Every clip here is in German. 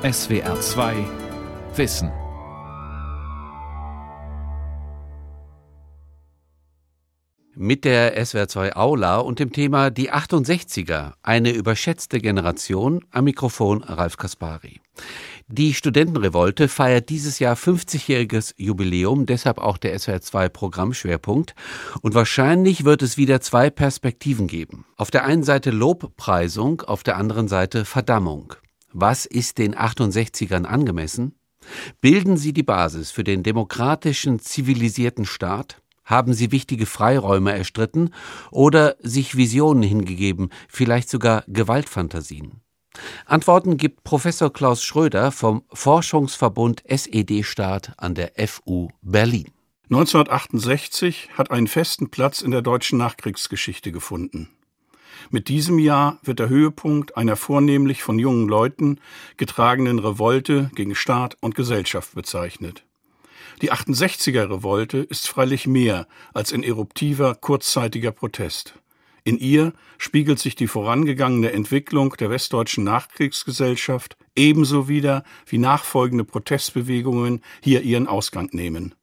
SWR 2 Wissen. Mit der SWR2 Aula und dem Thema Die 68er, eine überschätzte Generation, am Mikrofon Ralf Kaspari. Die Studentenrevolte feiert dieses Jahr 50-jähriges Jubiläum, deshalb auch der SWR2 Programmschwerpunkt. Und wahrscheinlich wird es wieder zwei Perspektiven geben. Auf der einen Seite Lobpreisung, auf der anderen Seite Verdammung. Was ist den 68ern angemessen? Bilden sie die Basis für den demokratischen, zivilisierten Staat? Haben sie wichtige Freiräume erstritten oder sich Visionen hingegeben, vielleicht sogar Gewaltfantasien? Antworten gibt Professor Klaus Schröder vom Forschungsverbund SED-Staat an der FU Berlin. 1968 hat einen festen Platz in der deutschen Nachkriegsgeschichte gefunden. Mit diesem Jahr wird der Höhepunkt einer vornehmlich von jungen Leuten getragenen Revolte gegen Staat und Gesellschaft bezeichnet. Die 68er Revolte ist freilich mehr als ein eruptiver, kurzzeitiger Protest. In ihr spiegelt sich die vorangegangene Entwicklung der westdeutschen Nachkriegsgesellschaft ebenso wider, wie nachfolgende Protestbewegungen hier ihren Ausgang nehmen.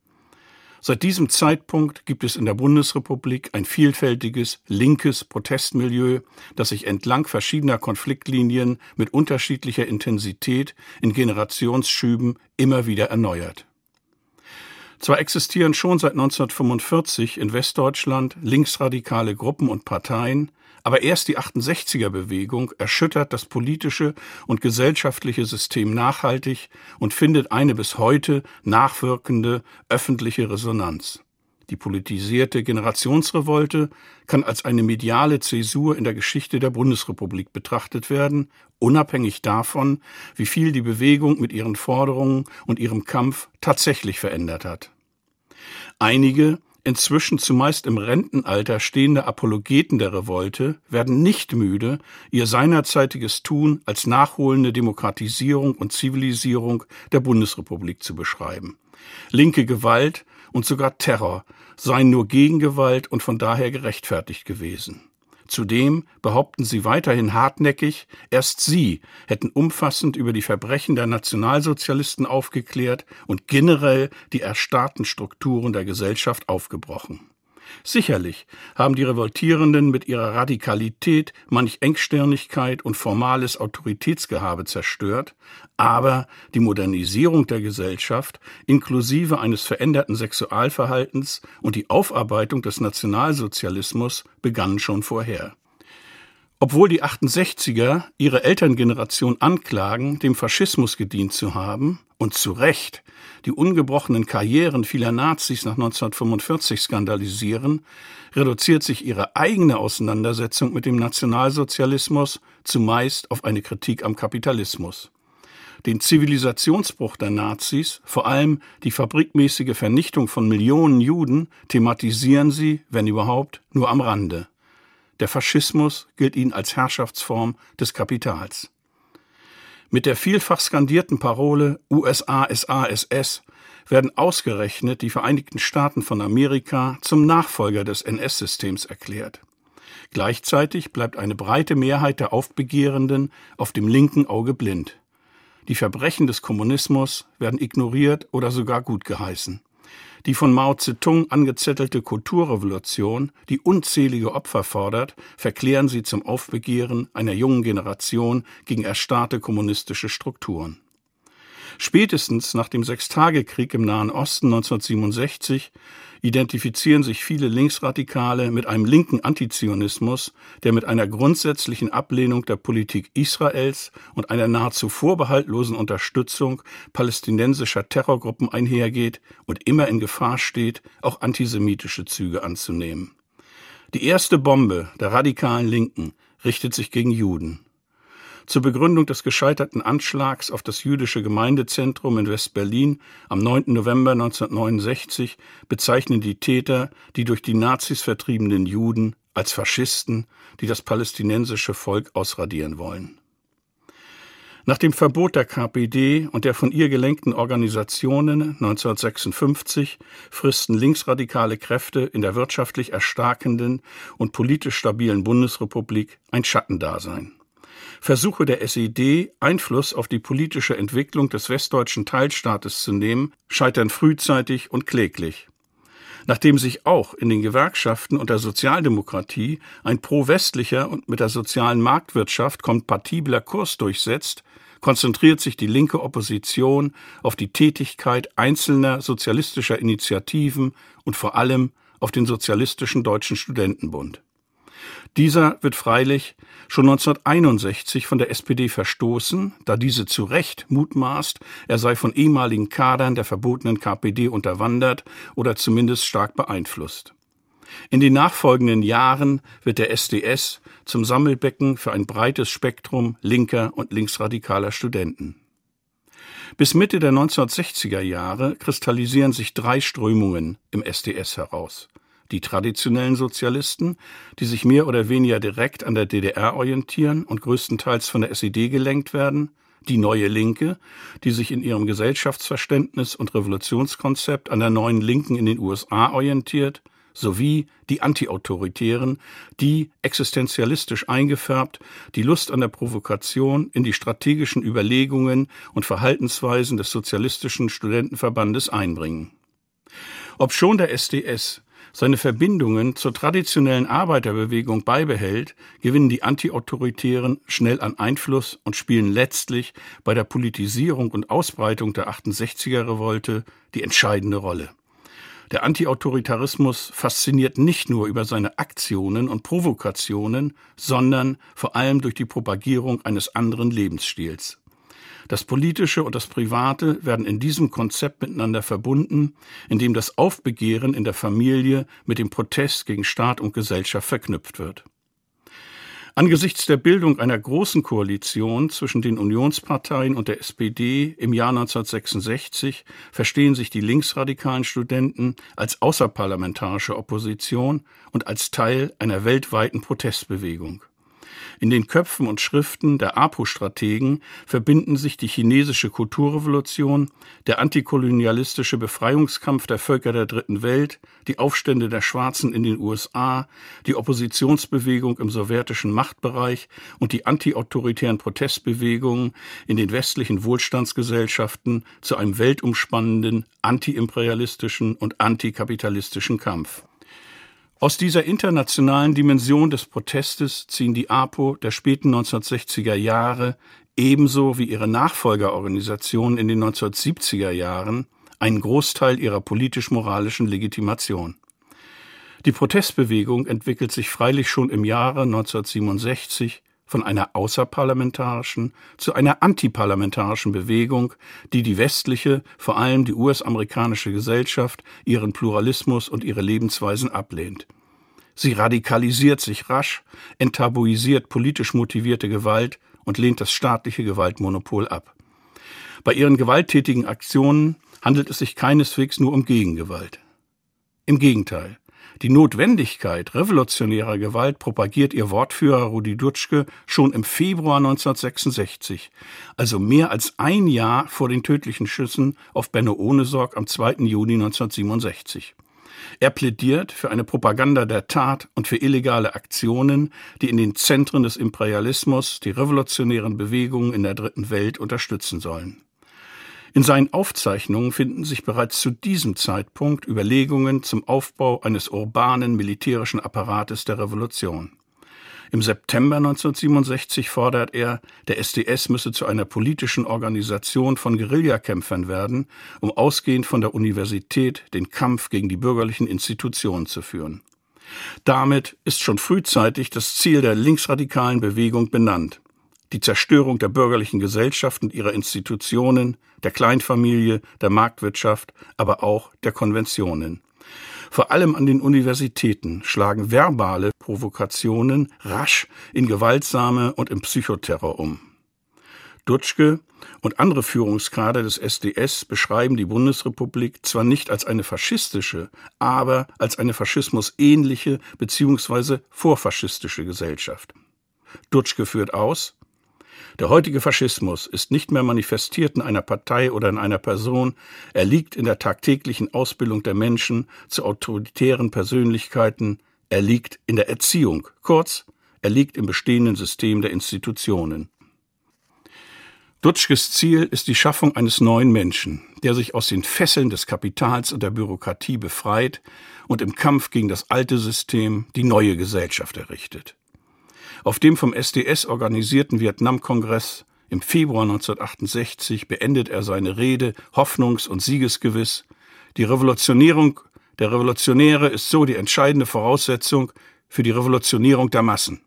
Seit diesem Zeitpunkt gibt es in der Bundesrepublik ein vielfältiges linkes Protestmilieu, das sich entlang verschiedener Konfliktlinien mit unterschiedlicher Intensität in Generationsschüben immer wieder erneuert. Zwar existieren schon seit 1945 in Westdeutschland linksradikale Gruppen und Parteien, aber erst die 68er Bewegung erschüttert das politische und gesellschaftliche System nachhaltig und findet eine bis heute nachwirkende öffentliche Resonanz. Die politisierte Generationsrevolte kann als eine mediale Zäsur in der Geschichte der Bundesrepublik betrachtet werden, unabhängig davon, wie viel die Bewegung mit ihren Forderungen und ihrem Kampf tatsächlich verändert hat. Einige, inzwischen zumeist im Rentenalter stehende Apologeten der Revolte werden nicht müde, ihr seinerzeitiges Tun als nachholende Demokratisierung und Zivilisierung der Bundesrepublik zu beschreiben. Linke Gewalt und sogar Terror seien nur Gegengewalt und von daher gerechtfertigt gewesen. Zudem behaupten sie weiterhin hartnäckig, erst sie hätten umfassend über die Verbrechen der Nationalsozialisten aufgeklärt und generell die erstarrten Strukturen der Gesellschaft aufgebrochen. Sicherlich haben die Revoltierenden mit ihrer Radikalität manch Engstirnigkeit und formales Autoritätsgehabe zerstört, aber die Modernisierung der Gesellschaft inklusive eines veränderten Sexualverhaltens und die Aufarbeitung des Nationalsozialismus begannen schon vorher. Obwohl die 68er ihre Elterngeneration anklagen, dem Faschismus gedient zu haben und zu Recht die ungebrochenen Karrieren vieler Nazis nach 1945 skandalisieren, reduziert sich ihre eigene Auseinandersetzung mit dem Nationalsozialismus zumeist auf eine Kritik am Kapitalismus. Den Zivilisationsbruch der Nazis, vor allem die fabrikmäßige Vernichtung von Millionen Juden, thematisieren sie, wenn überhaupt, nur am Rande. Der Faschismus gilt ihnen als Herrschaftsform des Kapitals. Mit der vielfach skandierten Parole USA SASS werden ausgerechnet die Vereinigten Staaten von Amerika zum Nachfolger des NS-Systems erklärt. Gleichzeitig bleibt eine breite Mehrheit der Aufbegehrenden auf dem linken Auge blind. Die Verbrechen des Kommunismus werden ignoriert oder sogar gut geheißen. Die von Mao Zedong angezettelte Kulturrevolution, die unzählige Opfer fordert, verklären sie zum Aufbegehren einer jungen Generation gegen erstarrte kommunistische Strukturen. Spätestens nach dem Sechstagekrieg im Nahen Osten 1967 identifizieren sich viele Linksradikale mit einem linken Antizionismus, der mit einer grundsätzlichen Ablehnung der Politik Israels und einer nahezu vorbehaltlosen Unterstützung palästinensischer Terrorgruppen einhergeht und immer in Gefahr steht, auch antisemitische Züge anzunehmen. Die erste Bombe der radikalen Linken richtet sich gegen Juden. Zur Begründung des gescheiterten Anschlags auf das jüdische Gemeindezentrum in West-Berlin am 9. November 1969 bezeichnen die Täter die durch die Nazis vertriebenen Juden als Faschisten, die das palästinensische Volk ausradieren wollen. Nach dem Verbot der KPD und der von ihr gelenkten Organisationen 1956 fristen linksradikale Kräfte in der wirtschaftlich erstarkenden und politisch stabilen Bundesrepublik ein Schattendasein. Versuche der SED, Einfluss auf die politische Entwicklung des westdeutschen Teilstaates zu nehmen, scheitern frühzeitig und kläglich. Nachdem sich auch in den Gewerkschaften und der Sozialdemokratie ein pro-westlicher und mit der sozialen Marktwirtschaft kompatibler Kurs durchsetzt, konzentriert sich die linke Opposition auf die Tätigkeit einzelner sozialistischer Initiativen und vor allem auf den Sozialistischen Deutschen Studentenbund. Dieser wird freilich schon 1961 von der SPD verstoßen, da diese zu Recht mutmaßt, er sei von ehemaligen Kadern der verbotenen KPD unterwandert oder zumindest stark beeinflusst. In den nachfolgenden Jahren wird der SDS zum Sammelbecken für ein breites Spektrum linker und linksradikaler Studenten. Bis Mitte der 1960er Jahre kristallisieren sich drei Strömungen im SDS heraus die traditionellen Sozialisten, die sich mehr oder weniger direkt an der DDR orientieren und größtenteils von der SED gelenkt werden, die neue Linke, die sich in ihrem Gesellschaftsverständnis und Revolutionskonzept an der neuen Linken in den USA orientiert, sowie die Antiautoritären, die existenzialistisch eingefärbt die Lust an der Provokation in die strategischen Überlegungen und Verhaltensweisen des sozialistischen Studentenverbandes einbringen. Obschon der SDS seine Verbindungen zur traditionellen Arbeiterbewegung beibehält, gewinnen die Antiautoritären schnell an Einfluss und spielen letztlich bei der Politisierung und Ausbreitung der 68er Revolte die entscheidende Rolle. Der Antiautoritarismus fasziniert nicht nur über seine Aktionen und Provokationen, sondern vor allem durch die Propagierung eines anderen Lebensstils. Das Politische und das Private werden in diesem Konzept miteinander verbunden, indem das Aufbegehren in der Familie mit dem Protest gegen Staat und Gesellschaft verknüpft wird. Angesichts der Bildung einer großen Koalition zwischen den Unionsparteien und der SPD im Jahr 1966 verstehen sich die linksradikalen Studenten als außerparlamentarische Opposition und als Teil einer weltweiten Protestbewegung. In den Köpfen und Schriften der APO-Strategen verbinden sich die chinesische Kulturrevolution, der antikolonialistische Befreiungskampf der Völker der Dritten Welt, die Aufstände der Schwarzen in den USA, die Oppositionsbewegung im sowjetischen Machtbereich und die antiautoritären Protestbewegungen in den westlichen Wohlstandsgesellschaften zu einem weltumspannenden antiimperialistischen und antikapitalistischen Kampf. Aus dieser internationalen Dimension des Protestes ziehen die APO der späten 1960er Jahre ebenso wie ihre Nachfolgerorganisationen in den 1970er Jahren einen Großteil ihrer politisch-moralischen Legitimation. Die Protestbewegung entwickelt sich freilich schon im Jahre 1967 von einer außerparlamentarischen zu einer antiparlamentarischen Bewegung, die die westliche, vor allem die US-amerikanische Gesellschaft, ihren Pluralismus und ihre Lebensweisen ablehnt. Sie radikalisiert sich rasch, enttabuisiert politisch motivierte Gewalt und lehnt das staatliche Gewaltmonopol ab. Bei ihren gewalttätigen Aktionen handelt es sich keineswegs nur um Gegengewalt. Im Gegenteil, die Notwendigkeit revolutionärer Gewalt propagiert ihr Wortführer Rudi Dutschke schon im Februar 1966, also mehr als ein Jahr vor den tödlichen Schüssen auf Benno Ohnesorg am 2. Juni 1967. Er plädiert für eine Propaganda der Tat und für illegale Aktionen, die in den Zentren des Imperialismus die revolutionären Bewegungen in der Dritten Welt unterstützen sollen. In seinen Aufzeichnungen finden sich bereits zu diesem Zeitpunkt Überlegungen zum Aufbau eines urbanen militärischen Apparates der Revolution. Im September 1967 fordert er, der SDS müsse zu einer politischen Organisation von Guerillakämpfern werden, um ausgehend von der Universität den Kampf gegen die bürgerlichen Institutionen zu führen. Damit ist schon frühzeitig das Ziel der linksradikalen Bewegung benannt die Zerstörung der bürgerlichen Gesellschaft und ihrer Institutionen, der Kleinfamilie, der Marktwirtschaft, aber auch der Konventionen. Vor allem an den Universitäten schlagen verbale Provokationen rasch in gewaltsame und im Psychoterror um. Dutschke und andere Führungskader des SDS beschreiben die Bundesrepublik zwar nicht als eine faschistische, aber als eine faschismusähnliche bzw. vorfaschistische Gesellschaft. Dutschke führt aus, der heutige Faschismus ist nicht mehr manifestiert in einer Partei oder in einer Person, er liegt in der tagtäglichen Ausbildung der Menschen zu autoritären Persönlichkeiten, er liegt in der Erziehung, kurz er liegt im bestehenden System der Institutionen. Dutschkes Ziel ist die Schaffung eines neuen Menschen, der sich aus den Fesseln des Kapitals und der Bürokratie befreit und im Kampf gegen das alte System die neue Gesellschaft errichtet. Auf dem vom SDS organisierten Vietnamkongress im Februar 1968 beendet er seine Rede hoffnungs- und siegesgewiss. Die Revolutionierung der Revolutionäre ist so die entscheidende Voraussetzung für die Revolutionierung der Massen.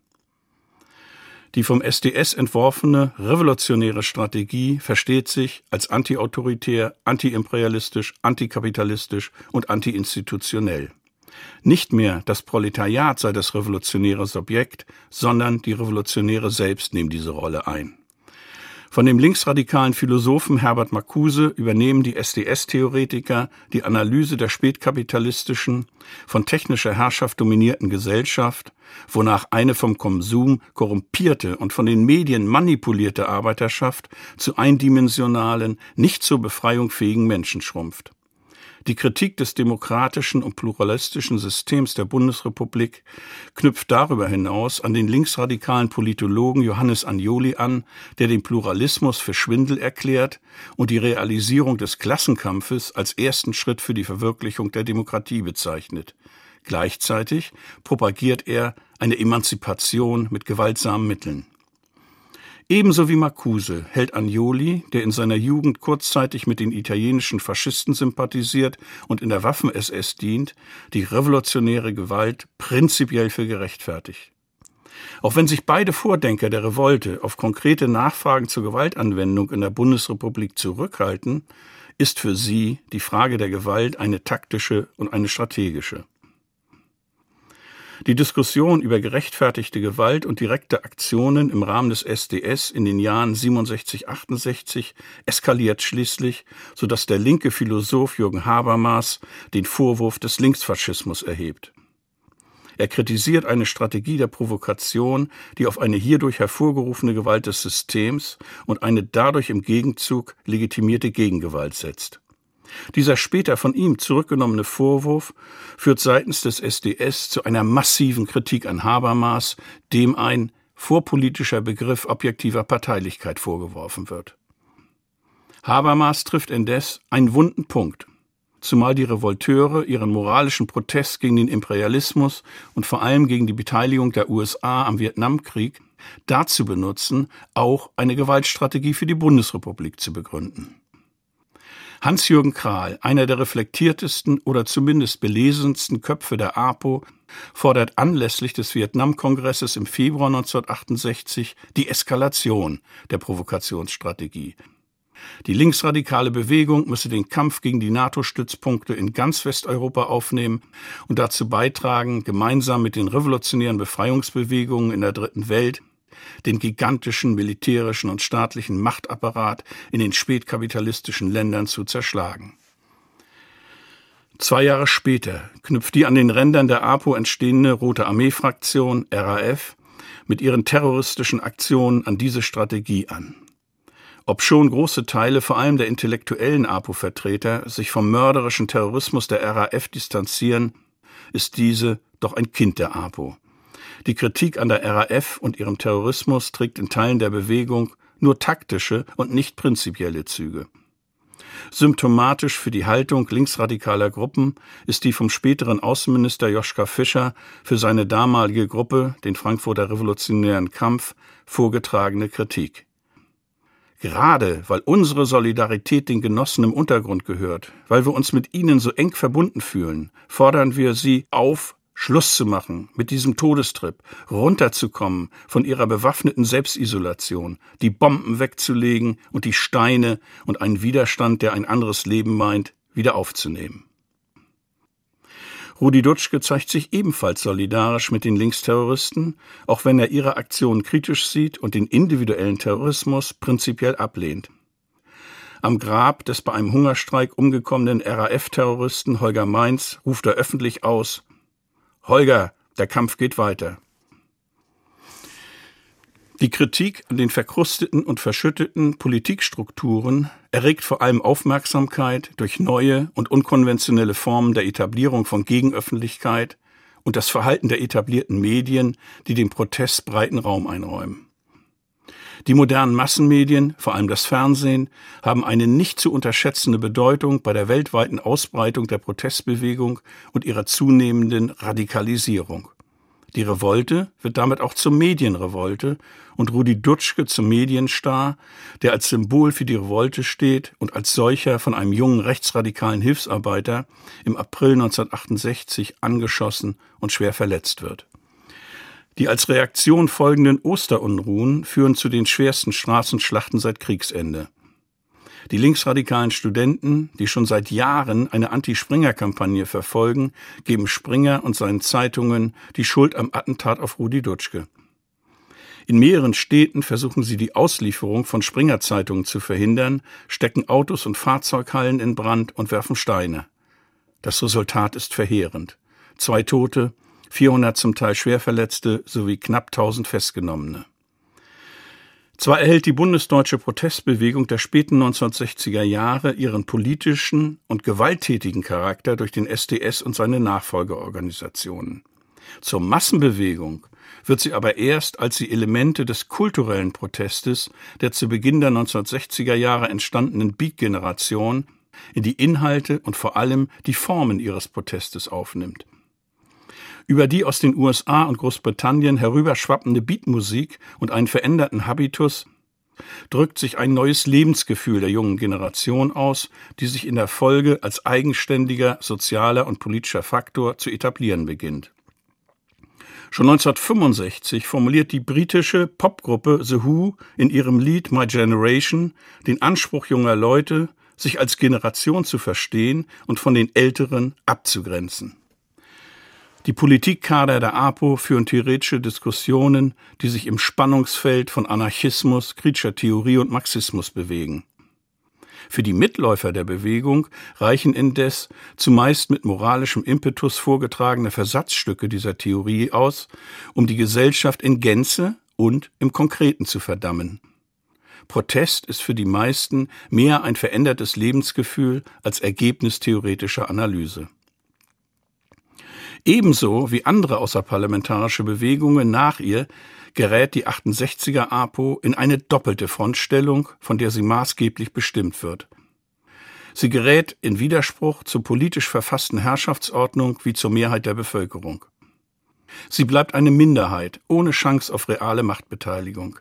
Die vom SDS entworfene revolutionäre Strategie versteht sich als antiautoritär, antiimperialistisch, antikapitalistisch und antiinstitutionell. Nicht mehr das Proletariat sei das revolutionäre Subjekt, sondern die Revolutionäre selbst nehmen diese Rolle ein. Von dem linksradikalen Philosophen Herbert Marcuse übernehmen die SDS-Theoretiker die Analyse der spätkapitalistischen, von technischer Herrschaft dominierten Gesellschaft, wonach eine vom Konsum korrumpierte und von den Medien manipulierte Arbeiterschaft zu eindimensionalen, nicht zur Befreiung fähigen Menschen schrumpft. Die Kritik des demokratischen und pluralistischen Systems der Bundesrepublik knüpft darüber hinaus an den linksradikalen Politologen Johannes Agnoli an, der den Pluralismus für Schwindel erklärt und die Realisierung des Klassenkampfes als ersten Schritt für die Verwirklichung der Demokratie bezeichnet. Gleichzeitig propagiert er eine Emanzipation mit gewaltsamen Mitteln. Ebenso wie Marcuse hält Agnoli, der in seiner Jugend kurzzeitig mit den italienischen Faschisten sympathisiert und in der Waffen-SS dient, die revolutionäre Gewalt prinzipiell für gerechtfertigt. Auch wenn sich beide Vordenker der Revolte auf konkrete Nachfragen zur Gewaltanwendung in der Bundesrepublik zurückhalten, ist für sie die Frage der Gewalt eine taktische und eine strategische. Die Diskussion über gerechtfertigte Gewalt und direkte Aktionen im Rahmen des SDS in den Jahren 67, 68 eskaliert schließlich, so dass der linke Philosoph Jürgen Habermas den Vorwurf des Linksfaschismus erhebt. Er kritisiert eine Strategie der Provokation, die auf eine hierdurch hervorgerufene Gewalt des Systems und eine dadurch im Gegenzug legitimierte Gegengewalt setzt. Dieser später von ihm zurückgenommene Vorwurf führt seitens des SDS zu einer massiven Kritik an Habermas, dem ein vorpolitischer Begriff objektiver Parteilichkeit vorgeworfen wird. Habermas trifft indes einen wunden Punkt, zumal die Revolteure ihren moralischen Protest gegen den Imperialismus und vor allem gegen die Beteiligung der USA am Vietnamkrieg dazu benutzen, auch eine Gewaltstrategie für die Bundesrepublik zu begründen. Hans-Jürgen Krahl, einer der reflektiertesten oder zumindest belesensten Köpfe der APO, fordert anlässlich des Vietnamkongresses im Februar 1968 die Eskalation der Provokationsstrategie. Die linksradikale Bewegung müsse den Kampf gegen die NATO-Stützpunkte in ganz Westeuropa aufnehmen und dazu beitragen, gemeinsam mit den revolutionären Befreiungsbewegungen in der Dritten Welt den gigantischen militärischen und staatlichen Machtapparat in den spätkapitalistischen Ländern zu zerschlagen. Zwei Jahre später knüpft die an den Rändern der APO entstehende Rote Armee-Fraktion RAF mit ihren terroristischen Aktionen an diese Strategie an. Obschon große Teile, vor allem der intellektuellen APO-Vertreter, sich vom mörderischen Terrorismus der RAF distanzieren, ist diese doch ein Kind der APO. Die Kritik an der RAF und ihrem Terrorismus trägt in Teilen der Bewegung nur taktische und nicht prinzipielle Züge. Symptomatisch für die Haltung linksradikaler Gruppen ist die vom späteren Außenminister Joschka Fischer für seine damalige Gruppe, den Frankfurter Revolutionären Kampf, vorgetragene Kritik. Gerade weil unsere Solidarität den Genossen im Untergrund gehört, weil wir uns mit ihnen so eng verbunden fühlen, fordern wir sie auf, Schluss zu machen mit diesem Todestrip, runterzukommen von ihrer bewaffneten Selbstisolation, die Bomben wegzulegen und die Steine und einen Widerstand, der ein anderes Leben meint, wieder aufzunehmen. Rudi Dutschke zeigt sich ebenfalls solidarisch mit den Linksterroristen, auch wenn er ihre Aktionen kritisch sieht und den individuellen Terrorismus prinzipiell ablehnt. Am Grab des bei einem Hungerstreik umgekommenen RAF-Terroristen Holger Mainz ruft er öffentlich aus, Holger, der Kampf geht weiter. Die Kritik an den verkrusteten und verschütteten Politikstrukturen erregt vor allem Aufmerksamkeit durch neue und unkonventionelle Formen der Etablierung von Gegenöffentlichkeit und das Verhalten der etablierten Medien, die dem Protest breiten Raum einräumen. Die modernen Massenmedien, vor allem das Fernsehen, haben eine nicht zu unterschätzende Bedeutung bei der weltweiten Ausbreitung der Protestbewegung und ihrer zunehmenden Radikalisierung. Die Revolte wird damit auch zur Medienrevolte und Rudi Dutschke zum Medienstar, der als Symbol für die Revolte steht und als solcher von einem jungen rechtsradikalen Hilfsarbeiter im April 1968 angeschossen und schwer verletzt wird. Die als Reaktion folgenden Osterunruhen führen zu den schwersten Straßenschlachten seit Kriegsende. Die linksradikalen Studenten, die schon seit Jahren eine Anti-Springer-Kampagne verfolgen, geben Springer und seinen Zeitungen die Schuld am Attentat auf Rudi Dutschke. In mehreren Städten versuchen sie die Auslieferung von Springer-Zeitungen zu verhindern, stecken Autos und Fahrzeughallen in Brand und werfen Steine. Das Resultat ist verheerend. Zwei Tote, 400 zum Teil Schwerverletzte sowie knapp 1000 Festgenommene. Zwar erhält die bundesdeutsche Protestbewegung der späten 1960er Jahre ihren politischen und gewalttätigen Charakter durch den SDS und seine Nachfolgeorganisationen. Zur Massenbewegung wird sie aber erst, als sie Elemente des kulturellen Protestes der zu Beginn der 1960er Jahre entstandenen Beat-Generation in die Inhalte und vor allem die Formen ihres Protestes aufnimmt. Über die aus den USA und Großbritannien herüberschwappende Beatmusik und einen veränderten Habitus drückt sich ein neues Lebensgefühl der jungen Generation aus, die sich in der Folge als eigenständiger sozialer und politischer Faktor zu etablieren beginnt. Schon 1965 formuliert die britische Popgruppe The Who in ihrem Lied My Generation den Anspruch junger Leute, sich als Generation zu verstehen und von den Älteren abzugrenzen. Die Politikkader der APO führen theoretische Diskussionen, die sich im Spannungsfeld von Anarchismus, kritischer Theorie und Marxismus bewegen. Für die Mitläufer der Bewegung reichen indes zumeist mit moralischem Impetus vorgetragene Versatzstücke dieser Theorie aus, um die Gesellschaft in Gänze und im Konkreten zu verdammen. Protest ist für die meisten mehr ein verändertes Lebensgefühl als Ergebnis theoretischer Analyse. Ebenso wie andere außerparlamentarische Bewegungen nach ihr gerät die 68er APO in eine doppelte Frontstellung, von der sie maßgeblich bestimmt wird. Sie gerät in Widerspruch zur politisch verfassten Herrschaftsordnung wie zur Mehrheit der Bevölkerung. Sie bleibt eine Minderheit ohne Chance auf reale Machtbeteiligung.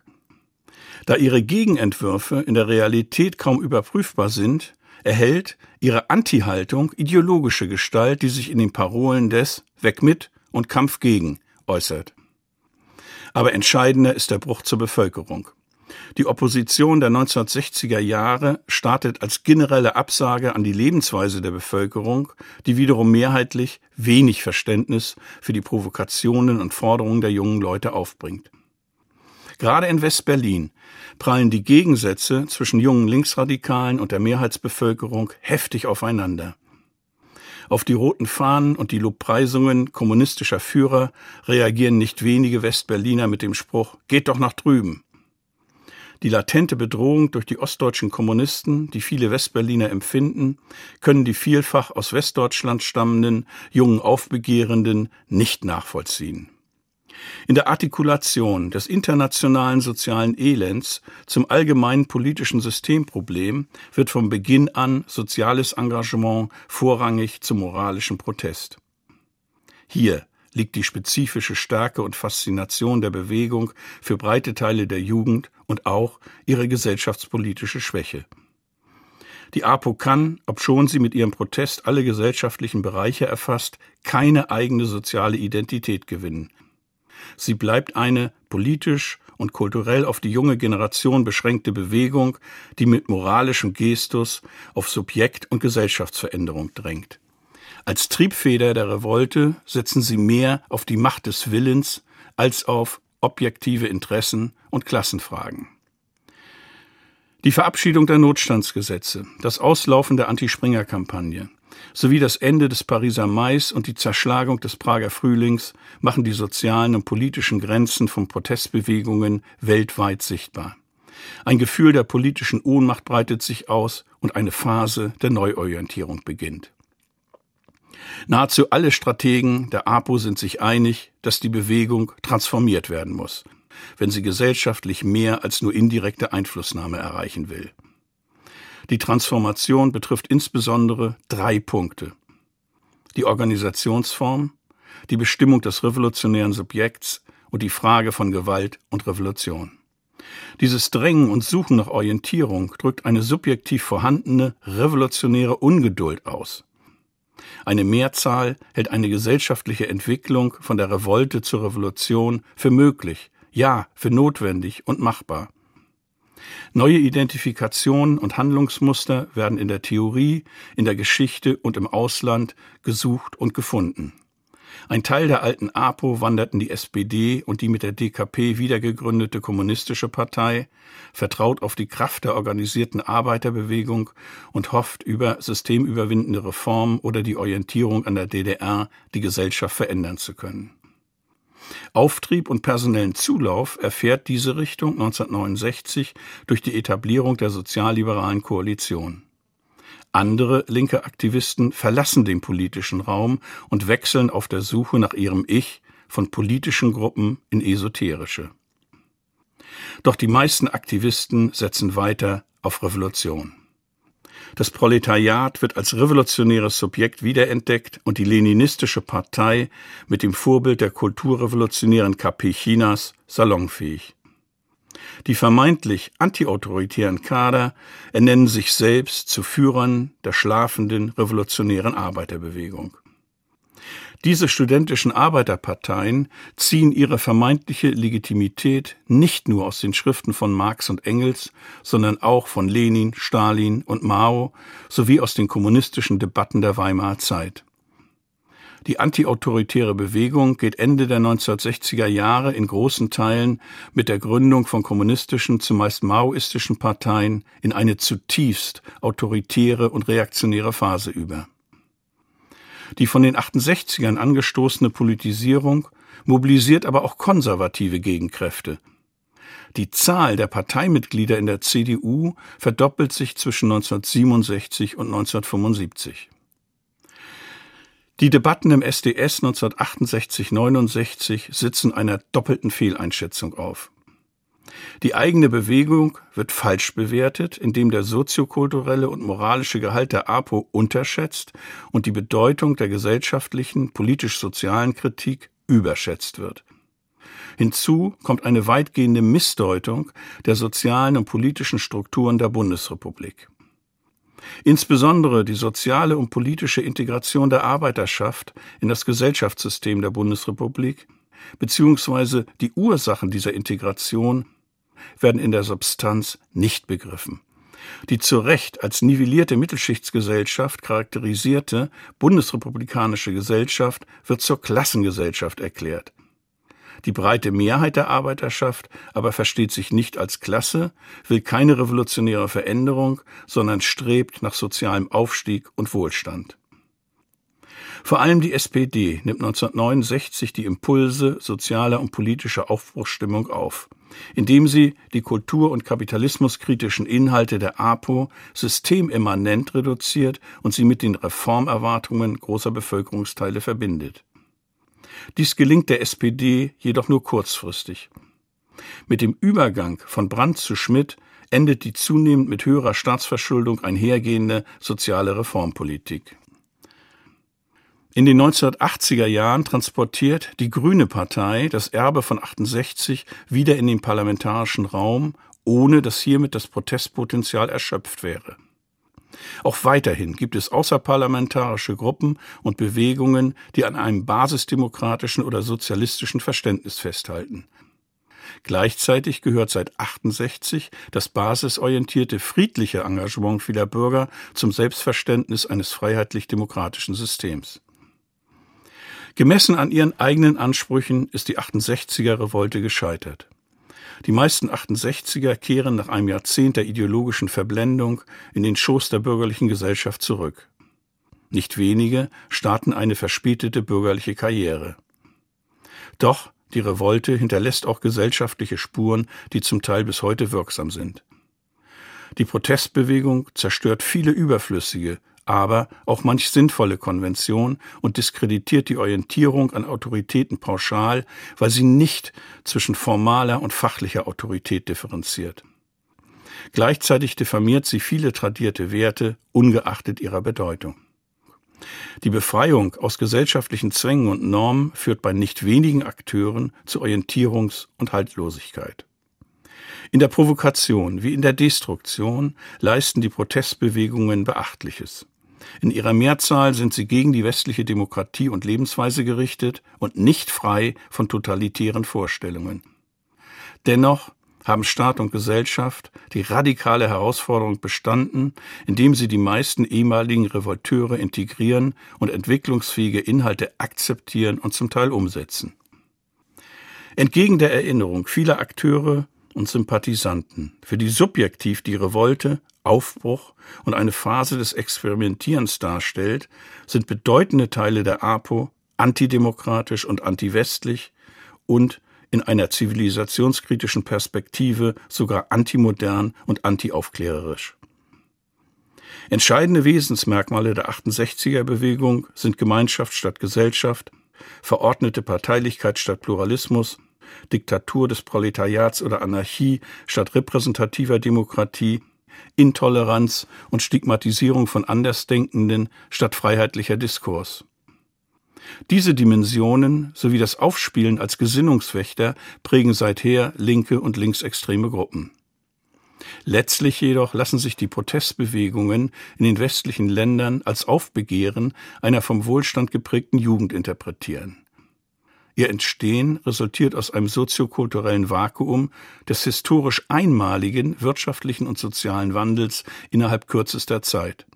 Da ihre Gegenentwürfe in der Realität kaum überprüfbar sind, erhält ihre Anti-Haltung ideologische Gestalt, die sich in den Parolen des Weg mit und Kampf gegen äußert. Aber entscheidender ist der Bruch zur Bevölkerung. Die Opposition der 1960er Jahre startet als generelle Absage an die Lebensweise der Bevölkerung, die wiederum mehrheitlich wenig Verständnis für die Provokationen und Forderungen der jungen Leute aufbringt. Gerade in West-Berlin prallen die Gegensätze zwischen jungen Linksradikalen und der Mehrheitsbevölkerung heftig aufeinander. Auf die roten Fahnen und die Lobpreisungen kommunistischer Führer reagieren nicht wenige Westberliner mit dem Spruch Geht doch nach drüben. Die latente Bedrohung durch die ostdeutschen Kommunisten, die viele Westberliner empfinden, können die vielfach aus Westdeutschland stammenden jungen Aufbegehrenden nicht nachvollziehen. In der Artikulation des internationalen sozialen Elends zum allgemeinen politischen Systemproblem wird vom Beginn an soziales Engagement vorrangig zum moralischen Protest. Hier liegt die spezifische Stärke und Faszination der Bewegung für breite Teile der Jugend und auch ihre gesellschaftspolitische Schwäche. Die APO kann, obschon sie mit ihrem Protest alle gesellschaftlichen Bereiche erfasst, keine eigene soziale Identität gewinnen. Sie bleibt eine politisch und kulturell auf die junge Generation beschränkte Bewegung, die mit moralischem Gestus auf Subjekt- und Gesellschaftsveränderung drängt. Als Triebfeder der Revolte setzen sie mehr auf die Macht des Willens als auf objektive Interessen und Klassenfragen. Die Verabschiedung der Notstandsgesetze, das Auslaufen der Anti-Springer-Kampagne, sowie das Ende des Pariser Mais und die Zerschlagung des Prager Frühlings machen die sozialen und politischen Grenzen von Protestbewegungen weltweit sichtbar. Ein Gefühl der politischen Ohnmacht breitet sich aus und eine Phase der Neuorientierung beginnt. Nahezu alle Strategen der APO sind sich einig, dass die Bewegung transformiert werden muss, wenn sie gesellschaftlich mehr als nur indirekte Einflussnahme erreichen will. Die Transformation betrifft insbesondere drei Punkte. Die Organisationsform, die Bestimmung des revolutionären Subjekts und die Frage von Gewalt und Revolution. Dieses Drängen und Suchen nach Orientierung drückt eine subjektiv vorhandene revolutionäre Ungeduld aus. Eine Mehrzahl hält eine gesellschaftliche Entwicklung von der Revolte zur Revolution für möglich, ja, für notwendig und machbar. Neue Identifikationen und Handlungsmuster werden in der Theorie, in der Geschichte und im Ausland gesucht und gefunden. Ein Teil der alten APO wandert in die SPD und die mit der DKP wiedergegründete Kommunistische Partei, vertraut auf die Kraft der organisierten Arbeiterbewegung und hofft über systemüberwindende Reformen oder die Orientierung an der DDR die Gesellschaft verändern zu können. Auftrieb und personellen Zulauf erfährt diese Richtung 1969 durch die Etablierung der sozialliberalen Koalition. Andere linke Aktivisten verlassen den politischen Raum und wechseln auf der Suche nach ihrem Ich von politischen Gruppen in esoterische. Doch die meisten Aktivisten setzen weiter auf Revolution. Das Proletariat wird als revolutionäres Subjekt wiederentdeckt und die leninistische Partei mit dem Vorbild der kulturrevolutionären KP Chinas salonfähig. Die vermeintlich antiautoritären Kader ernennen sich selbst zu Führern der schlafenden revolutionären Arbeiterbewegung. Diese studentischen Arbeiterparteien ziehen ihre vermeintliche Legitimität nicht nur aus den Schriften von Marx und Engels, sondern auch von Lenin, Stalin und Mao sowie aus den kommunistischen Debatten der Weimarer Zeit. Die antiautoritäre Bewegung geht Ende der 1960er Jahre in großen Teilen mit der Gründung von kommunistischen, zumeist maoistischen Parteien in eine zutiefst autoritäre und reaktionäre Phase über. Die von den 68ern angestoßene Politisierung mobilisiert aber auch konservative Gegenkräfte. Die Zahl der Parteimitglieder in der CDU verdoppelt sich zwischen 1967 und 1975. Die Debatten im SDS 1968-69 sitzen einer doppelten Fehleinschätzung auf. Die eigene Bewegung wird falsch bewertet, indem der soziokulturelle und moralische Gehalt der APO unterschätzt und die Bedeutung der gesellschaftlichen, politisch-sozialen Kritik überschätzt wird. Hinzu kommt eine weitgehende Missdeutung der sozialen und politischen Strukturen der Bundesrepublik. Insbesondere die soziale und politische Integration der Arbeiterschaft in das Gesellschaftssystem der Bundesrepublik beziehungsweise die Ursachen dieser Integration werden in der Substanz nicht begriffen. Die zu Recht als nivellierte Mittelschichtsgesellschaft charakterisierte bundesrepublikanische Gesellschaft wird zur Klassengesellschaft erklärt. Die breite Mehrheit der Arbeiterschaft aber versteht sich nicht als Klasse, will keine revolutionäre Veränderung, sondern strebt nach sozialem Aufstieg und Wohlstand. Vor allem die SPD nimmt 1969 die Impulse sozialer und politischer Aufbruchsstimmung auf, indem sie die kultur- und kapitalismuskritischen Inhalte der APO systemimmanent reduziert und sie mit den Reformerwartungen großer Bevölkerungsteile verbindet. Dies gelingt der SPD jedoch nur kurzfristig. Mit dem Übergang von Brandt zu Schmidt endet die zunehmend mit höherer Staatsverschuldung einhergehende soziale Reformpolitik. In den 1980er Jahren transportiert die Grüne Partei das Erbe von 68 wieder in den parlamentarischen Raum, ohne dass hiermit das Protestpotenzial erschöpft wäre. Auch weiterhin gibt es außerparlamentarische Gruppen und Bewegungen, die an einem basisdemokratischen oder sozialistischen Verständnis festhalten. Gleichzeitig gehört seit 68 das basisorientierte friedliche Engagement vieler Bürger zum Selbstverständnis eines freiheitlich-demokratischen Systems. Gemessen an ihren eigenen Ansprüchen ist die 68er Revolte gescheitert. Die meisten 68er kehren nach einem Jahrzehnt der ideologischen Verblendung in den Schoß der bürgerlichen Gesellschaft zurück. Nicht wenige starten eine verspätete bürgerliche Karriere. Doch die Revolte hinterlässt auch gesellschaftliche Spuren, die zum Teil bis heute wirksam sind. Die Protestbewegung zerstört viele überflüssige, aber auch manch sinnvolle Konvention und diskreditiert die Orientierung an Autoritäten pauschal, weil sie nicht zwischen formaler und fachlicher Autorität differenziert. Gleichzeitig diffamiert sie viele tradierte Werte, ungeachtet ihrer Bedeutung. Die Befreiung aus gesellschaftlichen Zwängen und Normen führt bei nicht wenigen Akteuren zu Orientierungs- und Haltlosigkeit. In der Provokation wie in der Destruktion leisten die Protestbewegungen Beachtliches. In ihrer Mehrzahl sind sie gegen die westliche Demokratie und Lebensweise gerichtet und nicht frei von totalitären Vorstellungen. Dennoch haben Staat und Gesellschaft die radikale Herausforderung bestanden, indem sie die meisten ehemaligen Revolteure integrieren und entwicklungsfähige Inhalte akzeptieren und zum Teil umsetzen. Entgegen der Erinnerung vieler Akteure und Sympathisanten, für die subjektiv die Revolte Aufbruch und eine Phase des Experimentierens darstellt, sind bedeutende Teile der APO antidemokratisch und antiwestlich und in einer zivilisationskritischen Perspektive sogar antimodern und antiaufklärerisch. Entscheidende Wesensmerkmale der 68er Bewegung sind Gemeinschaft statt Gesellschaft, verordnete Parteilichkeit statt Pluralismus, Diktatur des Proletariats oder Anarchie statt repräsentativer Demokratie, Intoleranz und Stigmatisierung von Andersdenkenden statt freiheitlicher Diskurs. Diese Dimensionen sowie das Aufspielen als Gesinnungswächter prägen seither linke und linksextreme Gruppen. Letztlich jedoch lassen sich die Protestbewegungen in den westlichen Ländern als Aufbegehren einer vom Wohlstand geprägten Jugend interpretieren. Ihr Entstehen resultiert aus einem soziokulturellen Vakuum des historisch einmaligen wirtschaftlichen und sozialen Wandels innerhalb kürzester Zeit.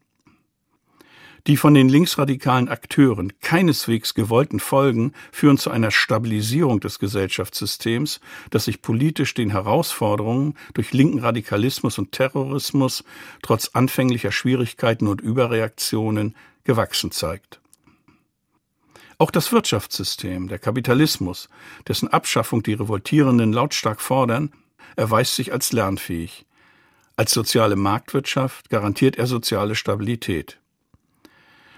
Die von den linksradikalen Akteuren keineswegs gewollten Folgen führen zu einer Stabilisierung des Gesellschaftssystems, das sich politisch den Herausforderungen durch linken Radikalismus und Terrorismus trotz anfänglicher Schwierigkeiten und Überreaktionen gewachsen zeigt. Auch das Wirtschaftssystem, der Kapitalismus, dessen Abschaffung die Revoltierenden lautstark fordern, erweist sich als lernfähig. Als soziale Marktwirtschaft garantiert er soziale Stabilität.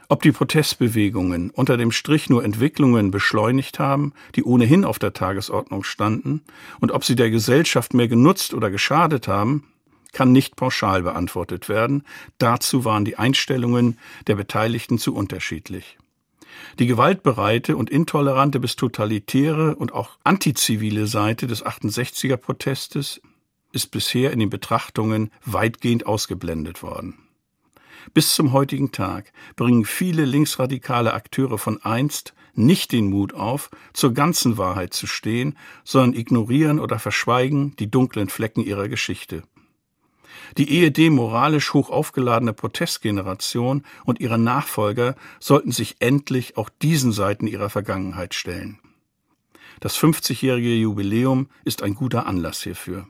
Ob die Protestbewegungen unter dem Strich nur Entwicklungen beschleunigt haben, die ohnehin auf der Tagesordnung standen, und ob sie der Gesellschaft mehr genutzt oder geschadet haben, kann nicht pauschal beantwortet werden. Dazu waren die Einstellungen der Beteiligten zu unterschiedlich. Die gewaltbereite und intolerante bis totalitäre und auch antizivile Seite des 68er Protestes ist bisher in den Betrachtungen weitgehend ausgeblendet worden. Bis zum heutigen Tag bringen viele linksradikale Akteure von einst nicht den Mut auf, zur ganzen Wahrheit zu stehen, sondern ignorieren oder verschweigen die dunklen Flecken ihrer Geschichte. Die ehedem moralisch hoch aufgeladene Protestgeneration und ihre Nachfolger sollten sich endlich auch diesen Seiten ihrer Vergangenheit stellen. Das 50-jährige Jubiläum ist ein guter Anlass hierfür.